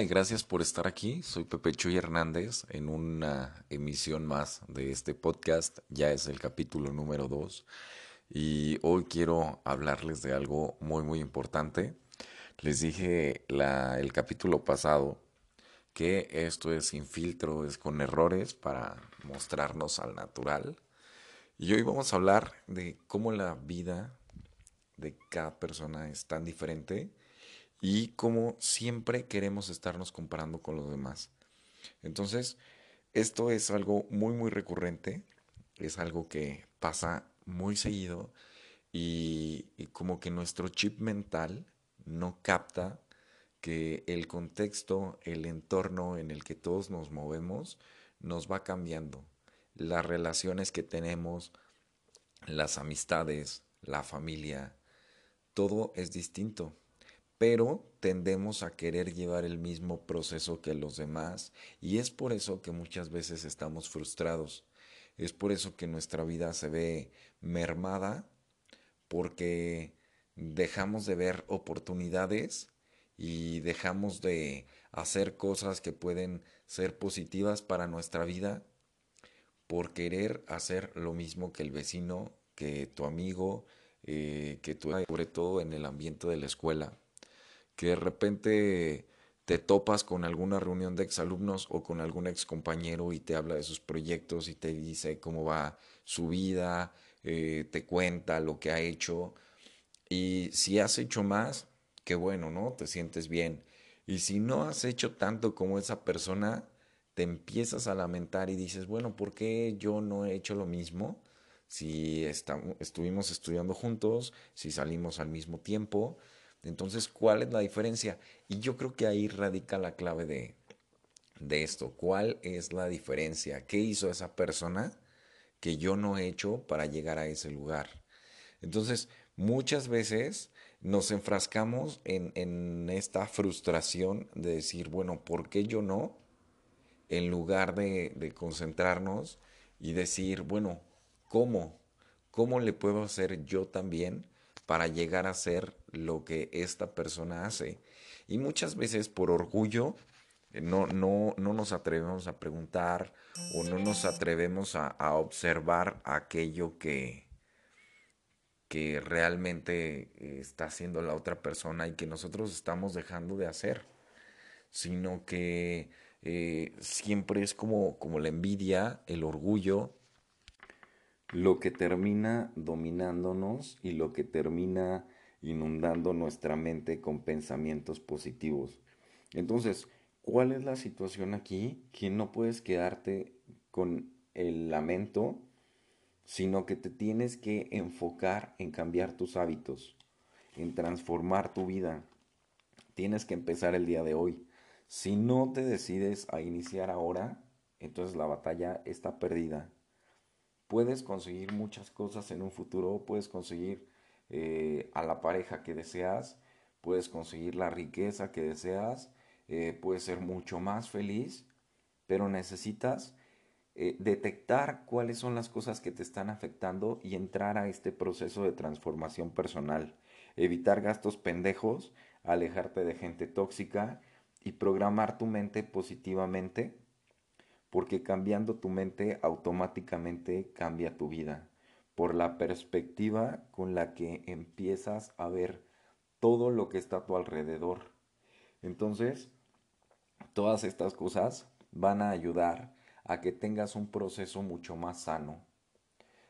Y gracias por estar aquí. Soy Pepe Chuy Hernández en una emisión más de este podcast. Ya es el capítulo número 2 y hoy quiero hablarles de algo muy muy importante. Les dije la, el capítulo pasado que esto es sin filtro, es con errores para mostrarnos al natural. Y hoy vamos a hablar de cómo la vida de cada persona es tan diferente y como siempre queremos estarnos comparando con los demás. Entonces, esto es algo muy, muy recurrente, es algo que pasa muy seguido y, como que nuestro chip mental no capta que el contexto, el entorno en el que todos nos movemos nos va cambiando. Las relaciones que tenemos, las amistades, la familia, todo es distinto pero tendemos a querer llevar el mismo proceso que los demás y es por eso que muchas veces estamos frustrados. Es por eso que nuestra vida se ve mermada porque dejamos de ver oportunidades y dejamos de hacer cosas que pueden ser positivas para nuestra vida por querer hacer lo mismo que el vecino, que tu amigo, eh, que tú, sobre todo en el ambiente de la escuela que de repente te topas con alguna reunión de exalumnos o con algún excompañero y te habla de sus proyectos y te dice cómo va su vida, eh, te cuenta lo que ha hecho. Y si has hecho más, qué bueno, ¿no? Te sientes bien. Y si no has hecho tanto como esa persona, te empiezas a lamentar y dices, bueno, ¿por qué yo no he hecho lo mismo? Si estamos, estuvimos estudiando juntos, si salimos al mismo tiempo, entonces, ¿cuál es la diferencia? Y yo creo que ahí radica la clave de, de esto. ¿Cuál es la diferencia? ¿Qué hizo esa persona que yo no he hecho para llegar a ese lugar? Entonces, muchas veces nos enfrascamos en, en esta frustración de decir, bueno, ¿por qué yo no? En lugar de, de concentrarnos y decir, bueno, ¿cómo? ¿Cómo le puedo hacer yo también para llegar a ser lo que esta persona hace. Y muchas veces por orgullo eh, no, no, no nos atrevemos a preguntar o no nos atrevemos a, observar aquello que, que realmente eh, está haciendo la otra persona y que nosotros estamos dejando de hacer, sino que eh, siempre es como, como la envidia, el orgullo, lo que termina dominándonos y lo que termina inundando nuestra mente con pensamientos positivos. Entonces, ¿cuál es la situación aquí? Que no puedes quedarte con el lamento, sino que te tienes que enfocar en cambiar tus hábitos, en transformar tu vida. Tienes que empezar el día de hoy. Si no te decides a iniciar ahora, entonces la batalla está perdida puedes conseguir muchas cosas en un futuro, puedes conseguir eh, a la pareja que deseas, puedes conseguir la riqueza que deseas, eh, puedes ser mucho más feliz, pero necesitas eh, detectar cuáles son las cosas que te están afectando y entrar a este proceso de transformación personal, evitar gastos pendejos, alejarte de gente tóxica y programar tu mente positivamente porque cambiando tu mente automáticamente cambia tu vida, por la perspectiva con la que empiezas a ver todo lo que está a tu alrededor. Entonces, todas estas cosas van a ayudar a que tengas un proceso mucho más sano,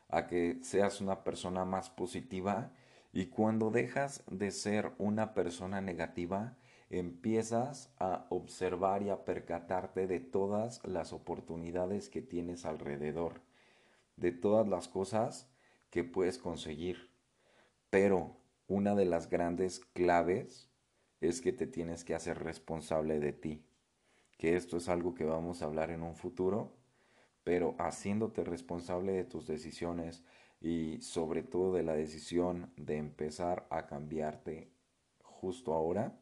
a que seas una persona más positiva y cuando dejas de ser una persona negativa, empiezas a observar y a percatarte de todas las oportunidades que tienes alrededor, de todas las cosas que puedes conseguir. Pero una de las grandes claves es que te tienes que hacer responsable de ti, que esto es algo que vamos a hablar en un futuro, pero haciéndote responsable de tus decisiones y sobre todo de la decisión de empezar a cambiarte justo ahora,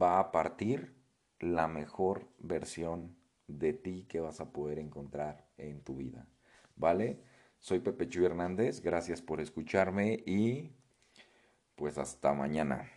va a partir la mejor versión de ti que vas a poder encontrar en tu vida. ¿Vale? Soy Pepe Chuy Hernández, gracias por escucharme y pues hasta mañana.